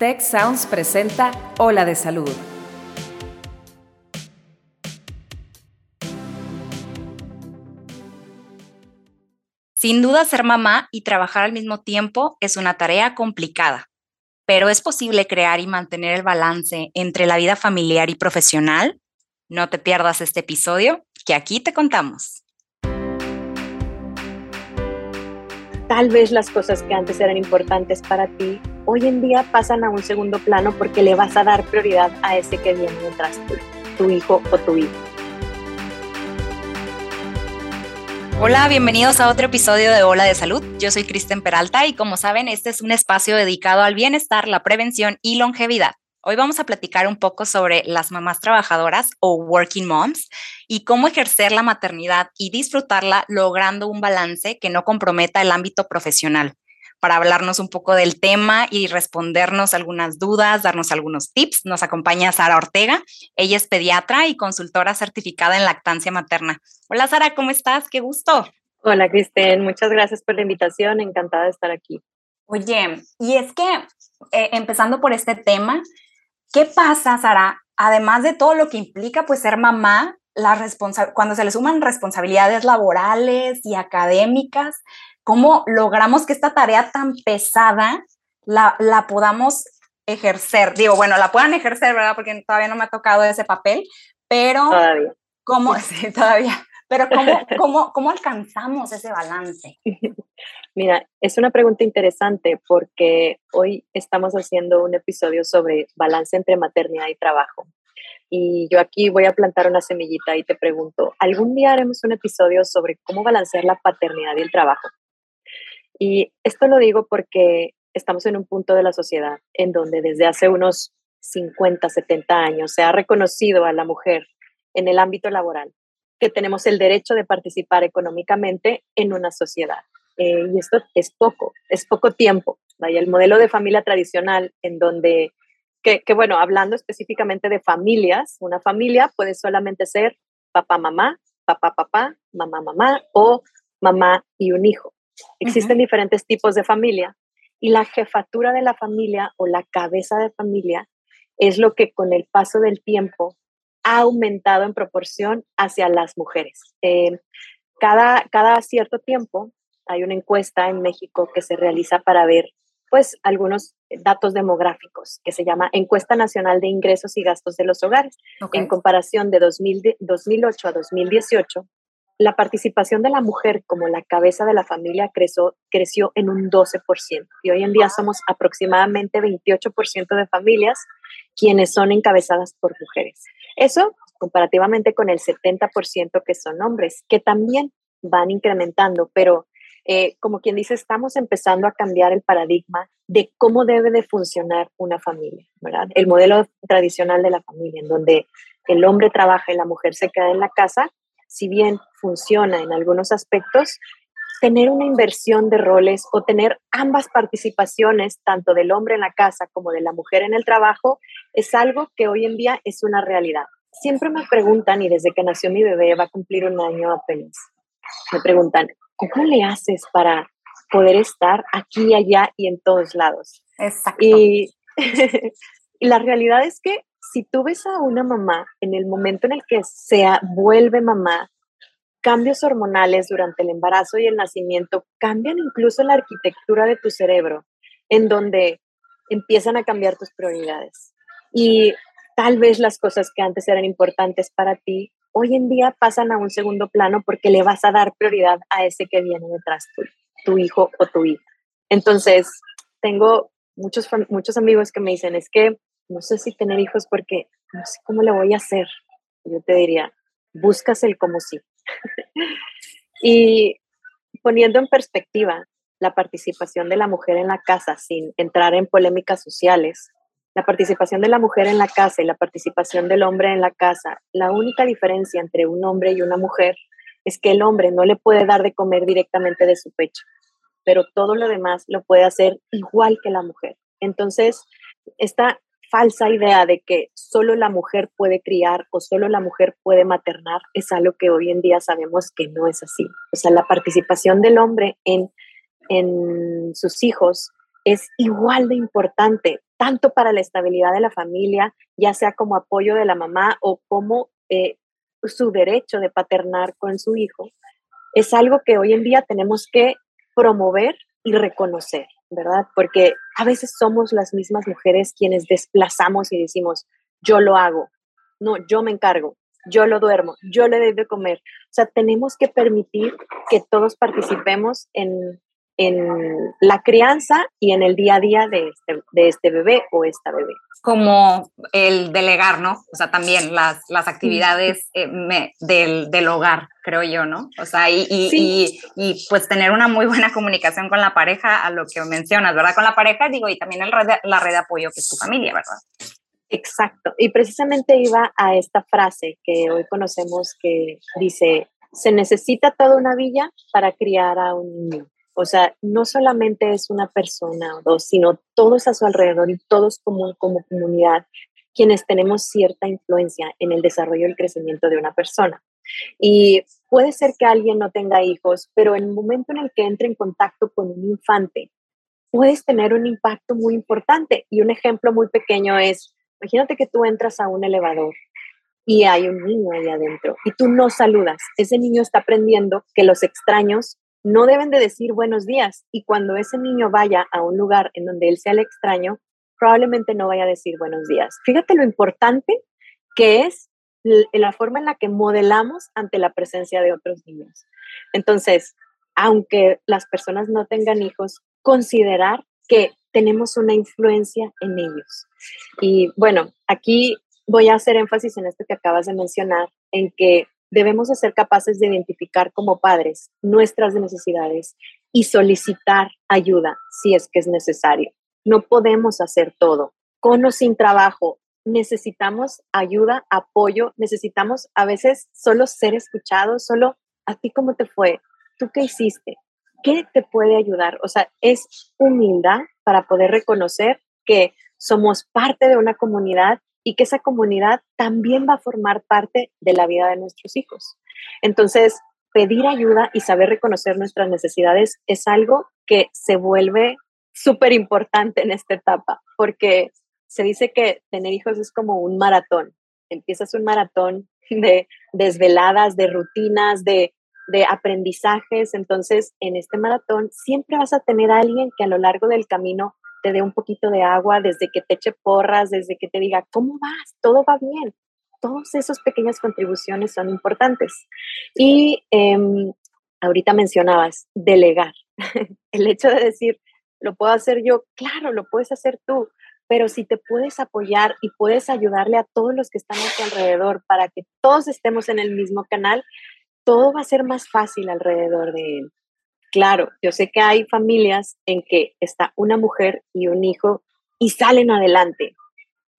Tech Sounds presenta Ola de Salud. Sin duda, ser mamá y trabajar al mismo tiempo es una tarea complicada, pero es posible crear y mantener el balance entre la vida familiar y profesional. No te pierdas este episodio que aquí te contamos. Tal vez las cosas que antes eran importantes para ti, hoy en día pasan a un segundo plano porque le vas a dar prioridad a ese que viene detrás tuyo, tu hijo o tu hija. Hola, bienvenidos a otro episodio de Hola de Salud. Yo soy Kristen Peralta y como saben, este es un espacio dedicado al bienestar, la prevención y longevidad. Hoy vamos a platicar un poco sobre las mamás trabajadoras o working moms y cómo ejercer la maternidad y disfrutarla logrando un balance que no comprometa el ámbito profesional para hablarnos un poco del tema y respondernos algunas dudas, darnos algunos tips. Nos acompaña Sara Ortega. Ella es pediatra y consultora certificada en lactancia materna. Hola Sara, ¿cómo estás? Qué gusto. Hola Kristen, muchas gracias por la invitación. Encantada de estar aquí. Oye, y es que eh, empezando por este tema, ¿qué pasa, Sara? Además de todo lo que implica pues ser mamá, la cuando se le suman responsabilidades laborales y académicas, ¿Cómo logramos que esta tarea tan pesada la, la podamos ejercer? Digo, bueno, la puedan ejercer, ¿verdad? Porque todavía no me ha tocado ese papel, pero todavía. ¿cómo? Sí, todavía. Pero ¿cómo, cómo, ¿cómo alcanzamos ese balance? Mira, es una pregunta interesante porque hoy estamos haciendo un episodio sobre balance entre maternidad y trabajo. Y yo aquí voy a plantar una semillita y te pregunto, ¿algún día haremos un episodio sobre cómo balancear la paternidad y el trabajo? Y esto lo digo porque estamos en un punto de la sociedad en donde desde hace unos 50, 70 años se ha reconocido a la mujer en el ámbito laboral que tenemos el derecho de participar económicamente en una sociedad. Eh, y esto es poco, es poco tiempo. Vaya, el modelo de familia tradicional en donde, que bueno, hablando específicamente de familias, una familia puede solamente ser papá, mamá, papá, papá, mamá, mamá o mamá y un hijo. Existen diferentes tipos de familia y la jefatura de la familia o la cabeza de familia es lo que con el paso del tiempo ha aumentado en proporción hacia las mujeres. Eh, cada, cada cierto tiempo hay una encuesta en México que se realiza para ver pues algunos datos demográficos que se llama Encuesta Nacional de Ingresos y Gastos de los Hogares. En comparación de 2008 a 2018, la participación de la mujer como la cabeza de la familia creció, creció en un 12% y hoy en día somos aproximadamente 28% de familias quienes son encabezadas por mujeres. Eso comparativamente con el 70% que son hombres, que también van incrementando, pero eh, como quien dice, estamos empezando a cambiar el paradigma de cómo debe de funcionar una familia, ¿verdad? El modelo tradicional de la familia, en donde el hombre trabaja y la mujer se queda en la casa, si bien funciona en algunos aspectos, tener una inversión de roles o tener ambas participaciones, tanto del hombre en la casa como de la mujer en el trabajo, es algo que hoy en día es una realidad. Siempre me preguntan, y desde que nació mi bebé, va a cumplir un año apenas, me preguntan, ¿cómo le haces para poder estar aquí, allá y en todos lados? Exacto. Y, y la realidad es que si tú ves a una mamá en el momento en el que se vuelve mamá, cambios hormonales durante el embarazo y el nacimiento cambian incluso la arquitectura de tu cerebro, en donde empiezan a cambiar tus prioridades. Y tal vez las cosas que antes eran importantes para ti, hoy en día pasan a un segundo plano porque le vas a dar prioridad a ese que viene detrás tu hijo o tu hija. Entonces, tengo muchos, muchos amigos que me dicen, es que no sé si tener hijos porque no sé cómo le voy a hacer. Yo te diría, buscas el cómo sí. y poniendo en perspectiva la participación de la mujer en la casa sin entrar en polémicas sociales, la participación de la mujer en la casa y la participación del hombre en la casa, la única diferencia entre un hombre y una mujer es que el hombre no le puede dar de comer directamente de su pecho, pero todo lo demás lo puede hacer igual que la mujer. Entonces, esta falsa idea de que solo la mujer puede criar o solo la mujer puede maternar es algo que hoy en día sabemos que no es así. O sea, la participación del hombre en, en sus hijos es igual de importante tanto para la estabilidad de la familia, ya sea como apoyo de la mamá o como eh, su derecho de paternar con su hijo, es algo que hoy en día tenemos que promover y reconocer, ¿verdad? Porque a veces somos las mismas mujeres quienes desplazamos y decimos, yo lo hago, no, yo me encargo, yo lo duermo, yo le doy de comer. O sea, tenemos que permitir que todos participemos en, en la crianza y en el día a día de este, de este bebé o esta bebé. Como el delegar, ¿no? O sea, también las, las actividades eh, del, del, hogar, creo yo, ¿no? O sea, y, y, y, pues tener una muy buena comunicación con la pareja, a lo que mencionas, ¿verdad? Con la pareja, digo, y también el la red de apoyo que es tu familia, ¿verdad? Exacto. Y precisamente iba a esta frase que hoy conocemos que dice, se necesita toda una villa para criar a un niño. O sea, no solamente es una persona o dos, sino todos a su alrededor y todos como, como comunidad quienes tenemos cierta influencia en el desarrollo y el crecimiento de una persona. Y puede ser que alguien no tenga hijos, pero en el momento en el que entre en contacto con un infante, puedes tener un impacto muy importante. Y un ejemplo muy pequeño es, imagínate que tú entras a un elevador y hay un niño ahí adentro y tú no saludas. Ese niño está aprendiendo que los extraños no deben de decir buenos días y cuando ese niño vaya a un lugar en donde él sea el extraño, probablemente no vaya a decir buenos días. Fíjate lo importante que es la forma en la que modelamos ante la presencia de otros niños. Entonces, aunque las personas no tengan hijos, considerar que tenemos una influencia en ellos. Y bueno, aquí voy a hacer énfasis en esto que acabas de mencionar, en que debemos de ser capaces de identificar como padres nuestras necesidades y solicitar ayuda si es que es necesario. No podemos hacer todo. Con o sin trabajo, necesitamos ayuda, apoyo, necesitamos a veces solo ser escuchados, solo a ti cómo te fue, tú qué hiciste, qué te puede ayudar. O sea, es humildad para poder reconocer que somos parte de una comunidad y que esa comunidad también va a formar parte de la vida de nuestros hijos. Entonces, pedir ayuda y saber reconocer nuestras necesidades es algo que se vuelve súper importante en esta etapa, porque se dice que tener hijos es como un maratón. Empiezas un maratón de desveladas, de rutinas, de, de aprendizajes. Entonces, en este maratón siempre vas a tener a alguien que a lo largo del camino te dé un poquito de agua, desde que te eche porras, desde que te diga, ¿cómo vas? Todo va bien. Todas esas pequeñas contribuciones son importantes. Y em, ahorita mencionabas delegar. El hecho de decir, lo puedo hacer yo, claro, lo puedes hacer tú, pero si te puedes apoyar y puedes ayudarle a todos los que están a tu alrededor para que todos estemos en el mismo canal, todo va a ser más fácil alrededor de él. Claro, yo sé que hay familias en que está una mujer y un hijo y salen adelante.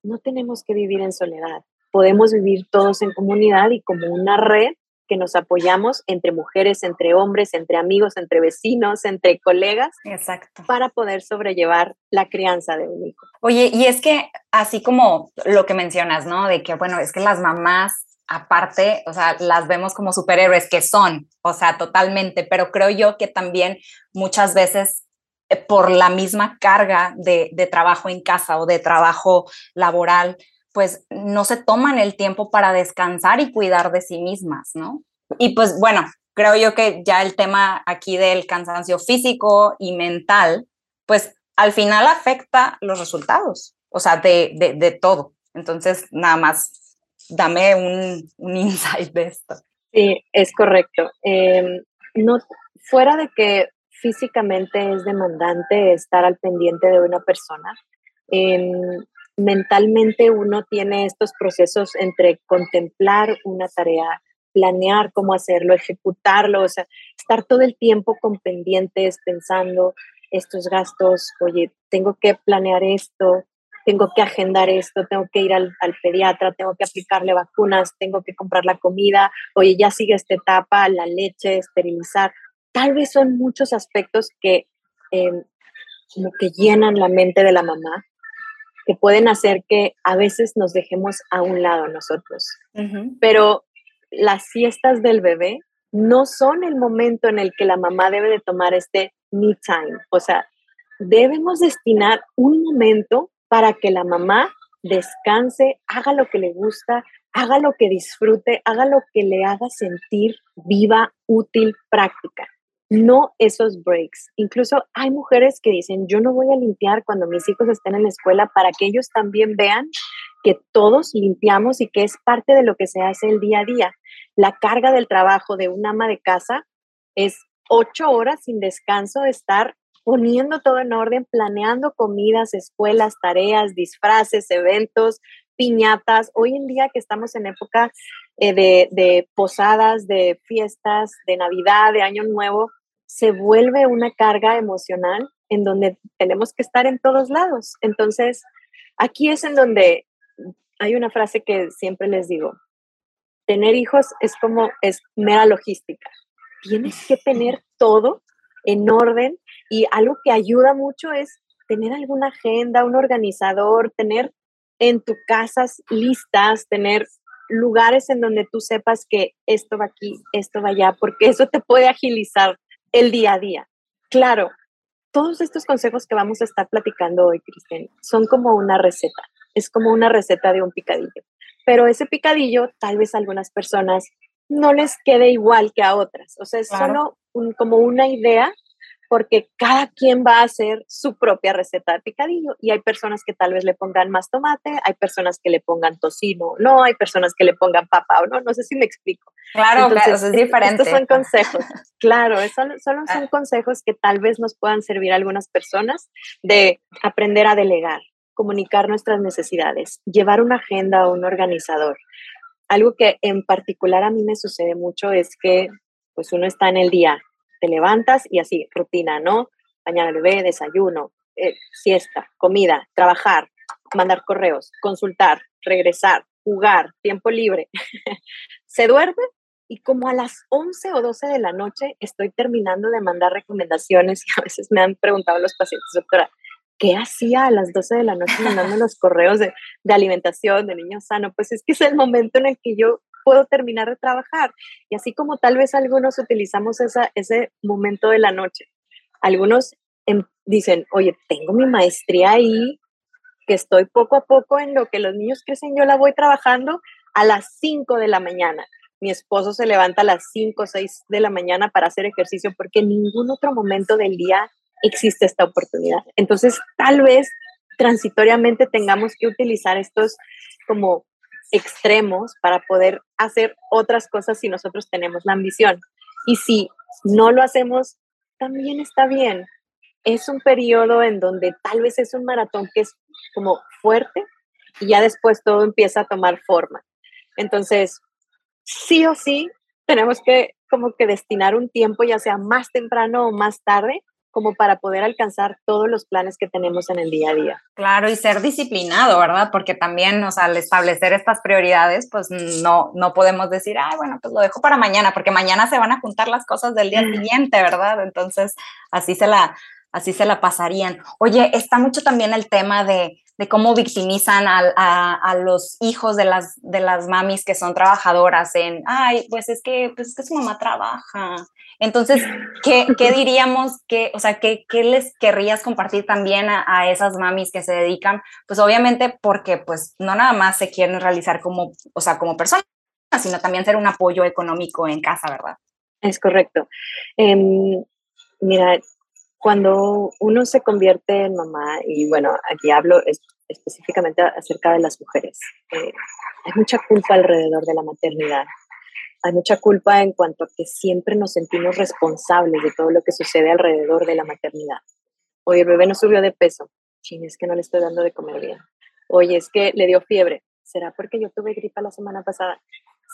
No tenemos que vivir en soledad. Podemos vivir todos en comunidad y como una red que nos apoyamos entre mujeres, entre hombres, entre amigos, entre vecinos, entre colegas, Exacto. para poder sobrellevar la crianza de un hijo. Oye, y es que así como lo que mencionas, ¿no? De que, bueno, es que las mamás aparte, o sea, las vemos como superhéroes que son, o sea, totalmente, pero creo yo que también muchas veces eh, por la misma carga de, trabajo en casa o de trabajo laboral, pues no se toman el tiempo para descansar y cuidar de sí mismas, ¿no? Y pues bueno, creo yo que ya el tema aquí del cansancio físico y mental, pues al final afecta los resultados, o sea, de, de todo. Entonces, nada más dame un, un insight de esto. Sí, es correcto. Em, no, fuera de que físicamente es demandante estar al pendiente de una persona, em, mentalmente uno tiene estos procesos entre contemplar una tarea, planear cómo hacerlo, ejecutarlo, o sea, estar todo el tiempo con pendientes, pensando estos gastos, oye, tengo que planear esto, tengo que agendar esto, tengo que ir al, pediatra, tengo que aplicarle vacunas, tengo que comprar la comida, oye, ya sigue esta etapa, la leche, esterilizar. Tal vez son muchos aspectos que em, como que llenan la mente de la mamá, que pueden hacer que a veces nos dejemos a un lado nosotros. Pero las siestas del bebé no son el momento en el que la mamá debe de tomar este me time. O sea, debemos destinar un momento para que la mamá descanse, haga lo que le gusta, haga lo que disfrute, haga lo que le haga sentir viva, útil, práctica. No esos breaks. Incluso hay mujeres que dicen, yo no voy a limpiar cuando mis hijos estén en la escuela para que ellos también vean que todos limpiamos y que es parte de lo que se hace el día a día. La carga del trabajo de un ama de casa es ocho horas sin descanso de estar poniendo todo en orden, planeando comidas, escuelas, tareas, disfraces, eventos, piñatas. Hoy en día que estamos en época eh, de, de posadas, de fiestas, de Navidad, de Año Nuevo, se vuelve una carga emocional en donde tenemos que estar en todos lados. Entonces, aquí es en donde hay una frase que siempre les digo, tener hijos es como, es mera logística. Tienes que tener todo en orden y algo que ayuda mucho es tener alguna agenda, un organizador, tener en tu casas listas, tener lugares en donde tú sepas que esto va aquí, esto va allá, porque eso te puede agilizar el día a día. Claro, todos estos consejos que vamos a estar platicando hoy, Cristian, son como una receta, es como una receta de un picadillo, pero ese picadillo tal vez a algunas personas no les quede igual que a otras, o sea, es solo como una idea porque cada quien va a hacer su propia receta de picadillo y hay personas que tal vez le pongan más tomate, hay personas que le pongan tocino, no, hay personas que le pongan papa o no, no sé si me explico. Claro, claro, es diferente. Estos son consejos, claro, solo, solo son ah. consejos que tal vez nos puedan servir a algunas personas de aprender a delegar, comunicar nuestras necesidades, llevar una agenda o un organizador. Algo que en particular a mí me sucede mucho es que pues uno está en el día te levantas y así, rutina, ¿no? Mañana al bebé, desayuno, eh, siesta, comida, trabajar, mandar correos, consultar, regresar, jugar, tiempo libre. Se duerme y como a las 11 o 12 de la noche estoy terminando de mandar recomendaciones y a veces me han preguntado los pacientes, doctora, ¿qué hacía a las 12 de la noche mandando los correos de, de alimentación, de niño sano? Pues es que es el momento en el que yo puedo terminar de trabajar. Y así como tal vez algunos utilizamos esa, ese momento de la noche, algunos em, dicen, oye, tengo mi maestría ahí, que estoy poco a poco en lo que los niños crecen, yo la voy trabajando a las 5 de la mañana. Mi esposo se levanta a las 5 o 6 de la mañana para hacer ejercicio porque en ningún otro momento del día existe esta oportunidad. Entonces, tal vez transitoriamente tengamos que utilizar estos como extremos para poder hacer otras cosas si nosotros tenemos la ambición. Y si no lo hacemos, también está bien. Es un periodo en donde tal vez es un maratón que es como fuerte y ya después todo empieza a tomar forma. Entonces, sí o sí, tenemos que como que destinar un tiempo, ya sea más temprano o más tarde, como para poder alcanzar todos los planes que tenemos en el día a día. Claro, y ser disciplinado, ¿verdad? Porque también, o sea, al establecer estas prioridades, pues no, no podemos decir, ay, bueno, pues lo dejo para mañana, porque mañana se van a juntar las cosas del día siguiente, ¿verdad? Entonces, así se la, así se la pasarían. Oye, está mucho también el tema de, de cómo victimizan a, a, a, los hijos de las, de las mamis que son trabajadoras en, ay, pues es que, pues es que su mamá trabaja, entonces, ¿qué, diríamos, que, o sea, ¿qué, les querrías compartir también a, esas mamis que se dedican? Pues obviamente porque pues no nada más se quieren realizar como, o sea, como personas, sino también ser un apoyo económico en casa, ¿verdad? Es correcto. Eh, mira, cuando uno se convierte en mamá, y bueno, aquí hablo es, específicamente acerca de las mujeres, eh, hay mucha culpa alrededor de la maternidad hay mucha culpa en cuanto a que siempre nos sentimos responsables de todo lo que sucede alrededor de la maternidad. Oye, el bebé no subió de peso. Ching, es que no le estoy dando de comer bien. Oye, es que le dio fiebre. ¿Será porque yo tuve gripa la semana pasada?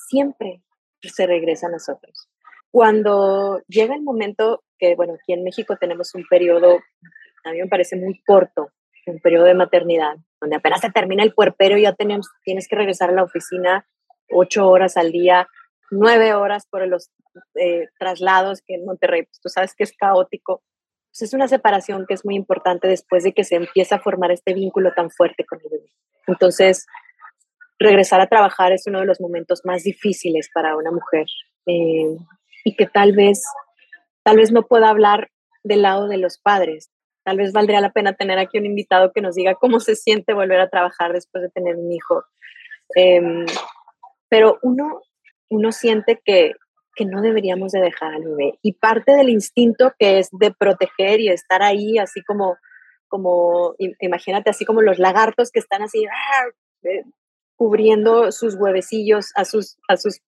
Siempre se regresa a nosotros. Cuando llega el momento que, bueno, aquí en México tenemos un periodo, a mí me parece muy corto, un periodo de maternidad, donde apenas se termina el puerperio y ya tenemos, tienes que regresar a la oficina ocho horas al día, nueve horas por los eh, traslados que en Monterrey, pues tú sabes que es caótico. Pues es una separación que es muy importante después de que se empieza a formar este vínculo tan fuerte con el bebé. Entonces, regresar a trabajar es uno de los momentos más difíciles para una mujer eh, y que tal vez, tal vez no pueda hablar del lado de los padres. tal vez valdría la pena tener aquí un invitado que nos diga cómo se siente volver a trabajar después de tener un hijo. Em, pero uno, uno siente que, que no deberíamos de dejar al bebé. Y parte del instinto que es de proteger y estar ahí, así como, como imagínate, así como los lagartos que están así, ¡ah! eh, cubriendo sus huevecillos a sus, a sus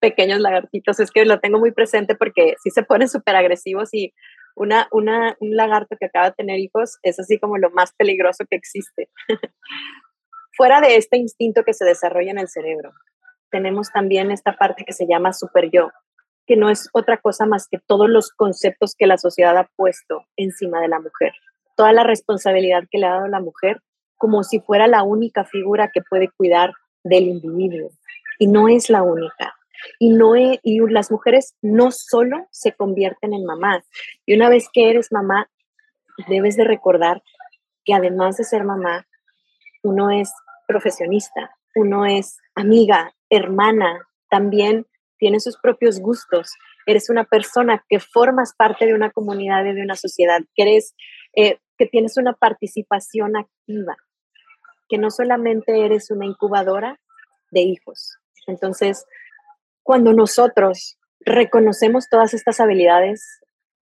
pequeños lagartitos. Es que lo tengo muy presente porque sí se ponen súper agresivos y una, una, un lagarto que acaba de tener hijos es así como lo más peligroso que existe. Fuera de este instinto que se desarrolla en el cerebro, tenemos también esta parte que se llama super yo, que no es otra cosa más que todos los conceptos que la sociedad ha puesto encima de la mujer, toda la responsabilidad que le ha dado la mujer como si fuera la única figura que puede cuidar del individuo. Y no es la única. Y, no y las mujeres no solo se convierten en mamás. Y una vez que eres mamá, debes de recordar que además de ser mamá, uno es profesionista, uno es amiga, hermana, también tiene sus propios gustos, eres una persona que formas parte de una comunidad y de una sociedad, que eres, eh, que tienes una participación activa, que no solamente eres una incubadora de hijos. Entonces, cuando nosotros reconocemos todas estas habilidades,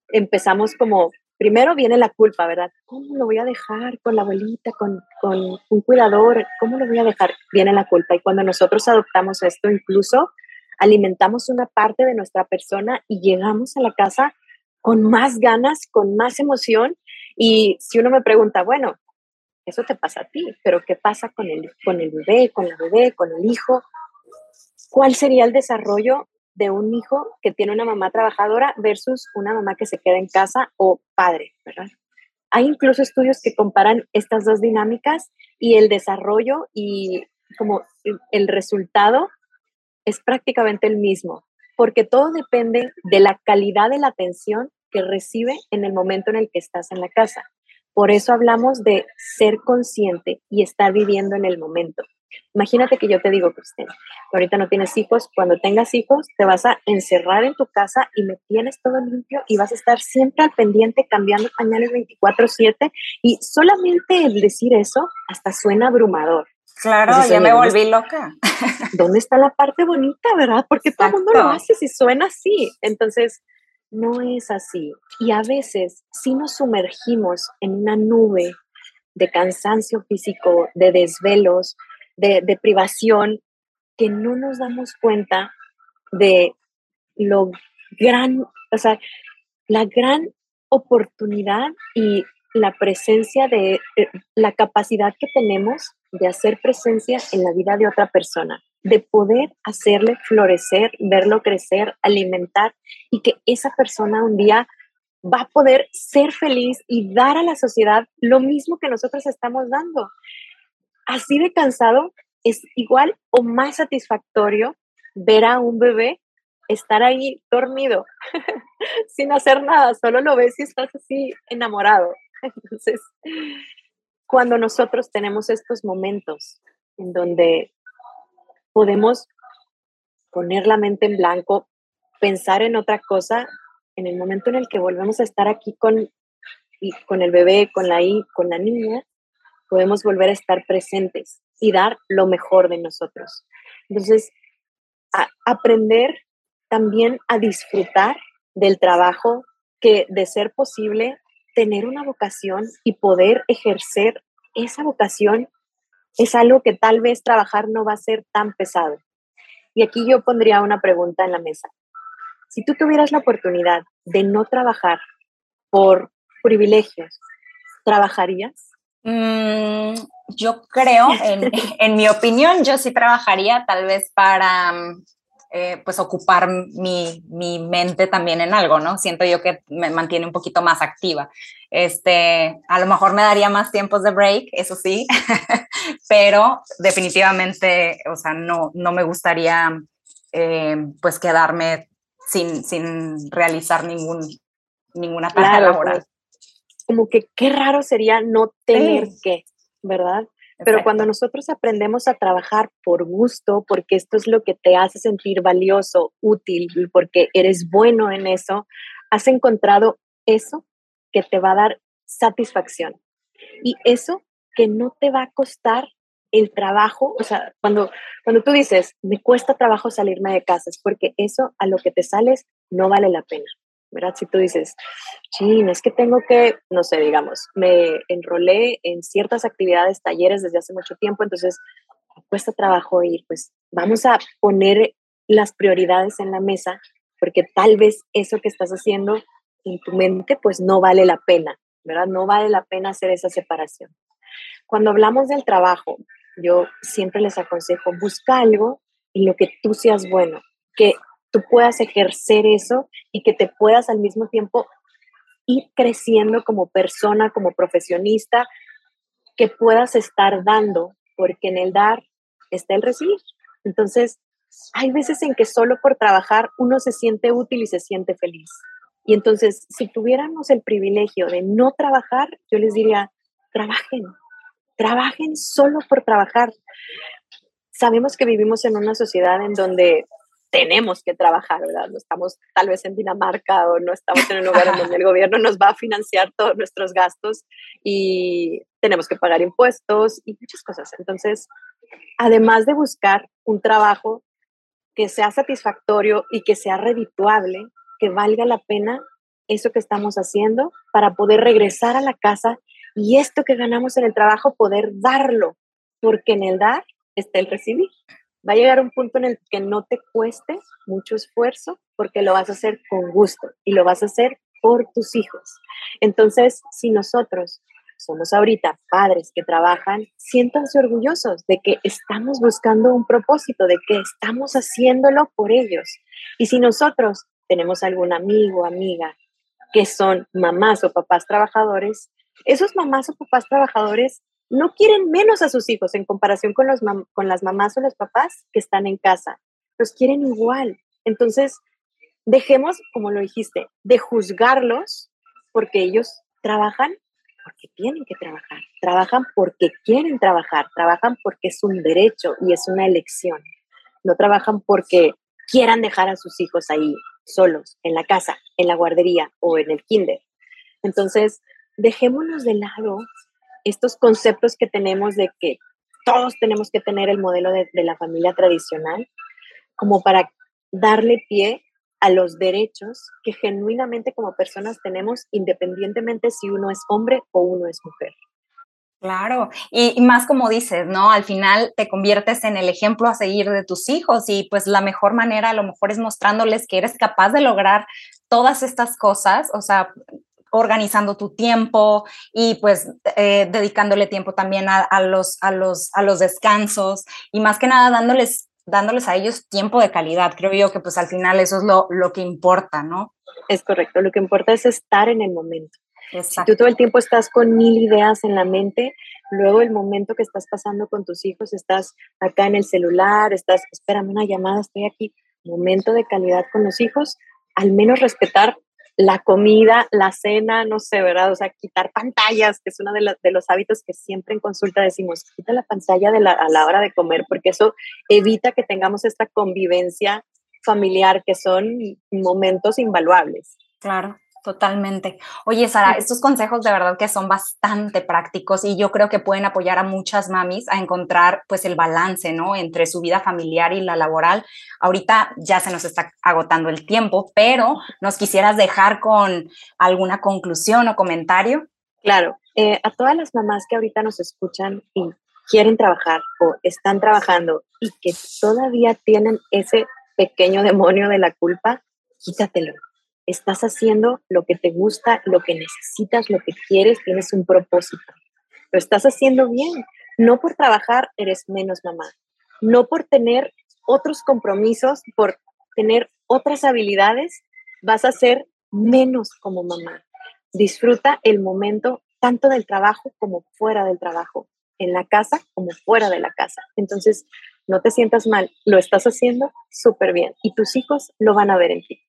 empezamos como, primero viene la culpa, ¿verdad? ¿Cómo lo voy a dejar con la abuelita, con, con un cuidador? ¿Cómo lo voy a dejar? Viene la culpa. Y cuando nosotros adoptamos esto, incluso alimentamos una parte de nuestra persona y llegamos a la casa con más ganas, con más emoción. Y si uno me pregunta, bueno, eso te pasa a ti, pero ¿qué pasa con el, con el bebé, con la bebé, con el hijo? ¿Cuál sería el desarrollo de un hijo que tiene una mamá trabajadora versus una mamá que se queda en casa o padre, ¿verdad? Hay incluso estudios que comparan estas dos dinámicas y el desarrollo y como el resultado es prácticamente el mismo, porque todo depende de la calidad de la atención que recibe en el momento en el que estás en la casa. Por eso hablamos de ser consciente y estar viviendo en el momento. Imagínate que yo te digo, Cristina, ahorita no tienes hijos, cuando tengas hijos te vas a encerrar en tu casa y me tienes todo limpio y vas a estar siempre al pendiente cambiando pañales 24/7 y solamente el decir eso hasta suena abrumador. Claro, ya me volví loca. ¿Dónde está la parte bonita, verdad? Porque todo el mundo lo hace si suena así. Entonces, no es así. Y a veces si nos sumergimos en una nube de cansancio físico, de desvelos, de, privación que no nos damos cuenta de lo gran, o sea, la gran oportunidad y la presencia de, eh, la capacidad que tenemos de hacer presencia en la vida de otra persona, de poder hacerle florecer, verlo crecer, alimentar y que esa persona un día va a poder ser feliz y dar a la sociedad lo mismo que nosotros estamos dando así de cansado, es igual o más satisfactorio ver a un bebé estar ahí dormido, sin hacer nada, solo lo ves y estás así enamorado. Entonces, cuando nosotros tenemos estos momentos en donde podemos poner la mente en blanco, pensar en otra cosa, en el momento en el que volvemos a estar aquí con, con el bebé, con la, con la niña, podemos volver a estar presentes y dar lo mejor de nosotros. Entonces, aprender también a disfrutar del trabajo que de ser posible tener una vocación y poder ejercer esa vocación es algo que tal vez trabajar no va a ser tan pesado. Y aquí yo pondría una pregunta en la mesa. Si tú tuvieras la oportunidad de no trabajar por privilegios, ¿trabajarías? Mm, yo creo, en, mi opinión, yo sí trabajaría tal vez para eh, pues ocupar mi, mi, mente también en algo, ¿no? Siento yo que me mantiene un poquito más activa. Este, a lo mejor me daría más tiempos de break, eso sí, pero definitivamente, o sea, no, no me gustaría eh, pues quedarme sin, sin realizar ningún, ninguna tarea laboral. Pues como que qué raro sería no tener que, ¿verdad? Pero cuando nosotros aprendemos a trabajar por gusto, porque esto es lo que te hace sentir valioso, útil, porque eres bueno en eso, has encontrado eso que te va a dar satisfacción. Y eso que no te va a costar el trabajo, o sea, cuando, cuando tú dices, me cuesta trabajo salirme de casa, es porque eso a lo que te sales no vale la pena, ¿verdad? Si tú dices, chin, es que tengo que, no sé, digamos, me enrolé en ciertas actividades, talleres desde hace mucho tiempo, entonces cuesta trabajo ir, pues vamos a poner las prioridades en la mesa, porque tal vez eso que estás haciendo en tu mente, pues no vale la pena, ¿verdad? No vale la pena hacer esa separación. Cuando hablamos del trabajo, yo siempre les aconsejo, busca algo en lo que tú seas bueno, que tú puedas ejercer eso y que te puedas al mismo tiempo ir creciendo como persona, como profesionista, que puedas estar dando, porque en el dar está el recibir. Entonces, hay veces en que solo por trabajar uno se siente útil y se siente feliz. Y entonces, si tuviéramos el privilegio de no trabajar, yo les diría, trabajen, trabajen solo por trabajar. Sabemos que vivimos en una sociedad en donde tenemos que trabajar, ¿verdad? No estamos tal vez en Dinamarca o no estamos en un lugar donde el gobierno nos va a financiar todos nuestros gastos y tenemos que pagar impuestos y muchas cosas. Entonces, además de buscar un trabajo que sea satisfactorio y que sea redituable, que valga la pena eso que estamos haciendo para poder regresar a la casa y esto que ganamos en el trabajo poder darlo, porque en el dar está el recibir. Va a llegar un punto en el que no te cueste mucho esfuerzo porque lo vas a hacer con gusto y lo vas a hacer por tus hijos. Entonces, si nosotros somos ahorita padres que trabajan, siéntanse orgullosos de que estamos buscando un propósito, de que estamos haciéndolo por ellos. Y si nosotros tenemos algún amigo, amiga que son mamás o papás trabajadores, esos mamás o papás trabajadores no quieren menos a sus hijos en comparación con, los con las mamás o los papás que están en casa. Los quieren igual. Entonces, dejemos, como lo dijiste, de juzgarlos porque ellos trabajan porque tienen que trabajar, trabajan porque quieren trabajar, trabajan porque es un derecho y es una elección. No trabajan porque quieran dejar a sus hijos ahí solos, en la casa, en la guardería o en el kinder. Entonces, dejémonos de lado estos conceptos que tenemos de que todos tenemos que tener el modelo de, la familia tradicional, como para darle pie a los derechos que genuinamente como personas tenemos, independientemente si uno es hombre o uno es mujer. Claro, y, más como dices, ¿no? Al final te conviertes en el ejemplo a seguir de tus hijos y pues la mejor manera a lo mejor es mostrándoles que eres capaz de lograr todas estas cosas, o sea, organizando tu tiempo y pues eh, dedicándole tiempo también a, los, a, los, a los descansos y más que nada dándoles, dándoles a ellos tiempo de calidad. Creo yo que pues al final eso es lo, lo que importa, ¿no? Es correcto, lo que importa es estar en el momento. Si tú todo el tiempo estás con mil ideas en la mente, luego el momento que estás pasando con tus hijos, estás acá en el celular, estás, espérame una llamada, estoy aquí, momento de calidad con los hijos, al menos respetar la comida, la cena, no sé, ¿verdad? O sea, quitar pantallas, que es uno de, de los hábitos que siempre en consulta decimos, quita la pantalla de la, a la hora de comer, porque eso evita que tengamos esta convivencia familiar, que son momentos invaluables. Claro. Totalmente. Oye, Sara, estos consejos de verdad que son bastante prácticos y yo creo que pueden apoyar a muchas mamis a encontrar pues el balance, ¿no? Entre su vida familiar y la laboral. Ahorita ya se nos está agotando el tiempo, pero nos quisieras dejar con alguna conclusión o comentario. Claro, eh, a todas las mamás que ahorita nos escuchan y quieren trabajar o están trabajando y que todavía tienen ese pequeño demonio de la culpa, quítatelo estás haciendo lo que te gusta, lo que necesitas, lo que quieres, tienes un propósito. Lo estás haciendo bien. No por trabajar eres menos mamá. No por tener otros compromisos, por tener otras habilidades, vas a ser menos como mamá. Disfruta el momento tanto del trabajo como fuera del trabajo, en la casa como fuera de la casa. Entonces, no te sientas mal, lo estás haciendo súper bien y tus hijos lo van a ver en ti.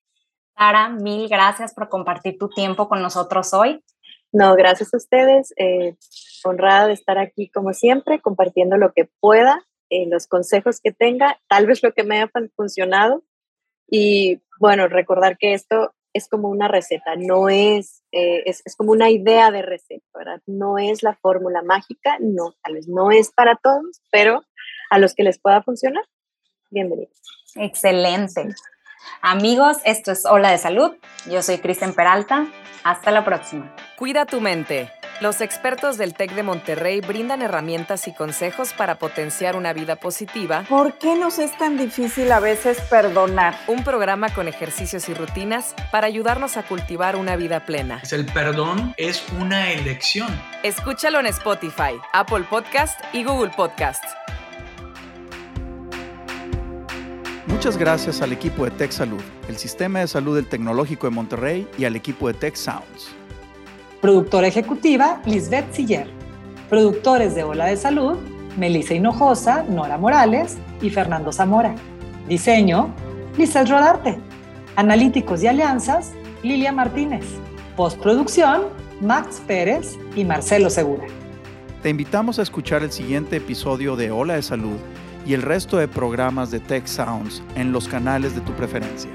Sara, mil gracias por compartir tu tiempo con nosotros hoy. No, gracias a ustedes. Eh, honrada de estar aquí como siempre, compartiendo lo que pueda, eh, los consejos que tenga, tal vez lo que me haya funcionado. Y bueno, recordar que esto es como una receta, no es, eh, es, es, como una idea de receta, ¿verdad? No es la fórmula mágica, no, tal vez no es para todos, pero a los que les pueda funcionar, bienvenidos. Excelente. Amigos, esto es Hola de Salud. Yo soy Kristen Peralta. Hasta la próxima. Cuida tu mente. Los expertos del TEC de Monterrey brindan herramientas y consejos para potenciar una vida positiva. ¿Por qué nos es tan difícil a veces perdonar? Un programa con ejercicios y rutinas para ayudarnos a cultivar una vida plena. El perdón es una elección. Escúchalo en Spotify, Apple Podcast y Google Podcast. Muchas gracias al equipo de Tech Salud, el sistema de salud del Tecnológico de Monterrey y al equipo de Tech Sounds. Productora ejecutiva, Lisbeth Siller. Productores de Ola de Salud, Melissa Hinojosa, Nora Morales y Fernando Zamora. Diseño, Lizeth Rodarte. Analíticos y alianzas, Lilia Martínez. Postproducción, Max Pérez y Marcelo Segura. Te invitamos a escuchar el siguiente episodio de Ola de Salud y el resto de programas de Tech Sounds en los canales de tu preferencia.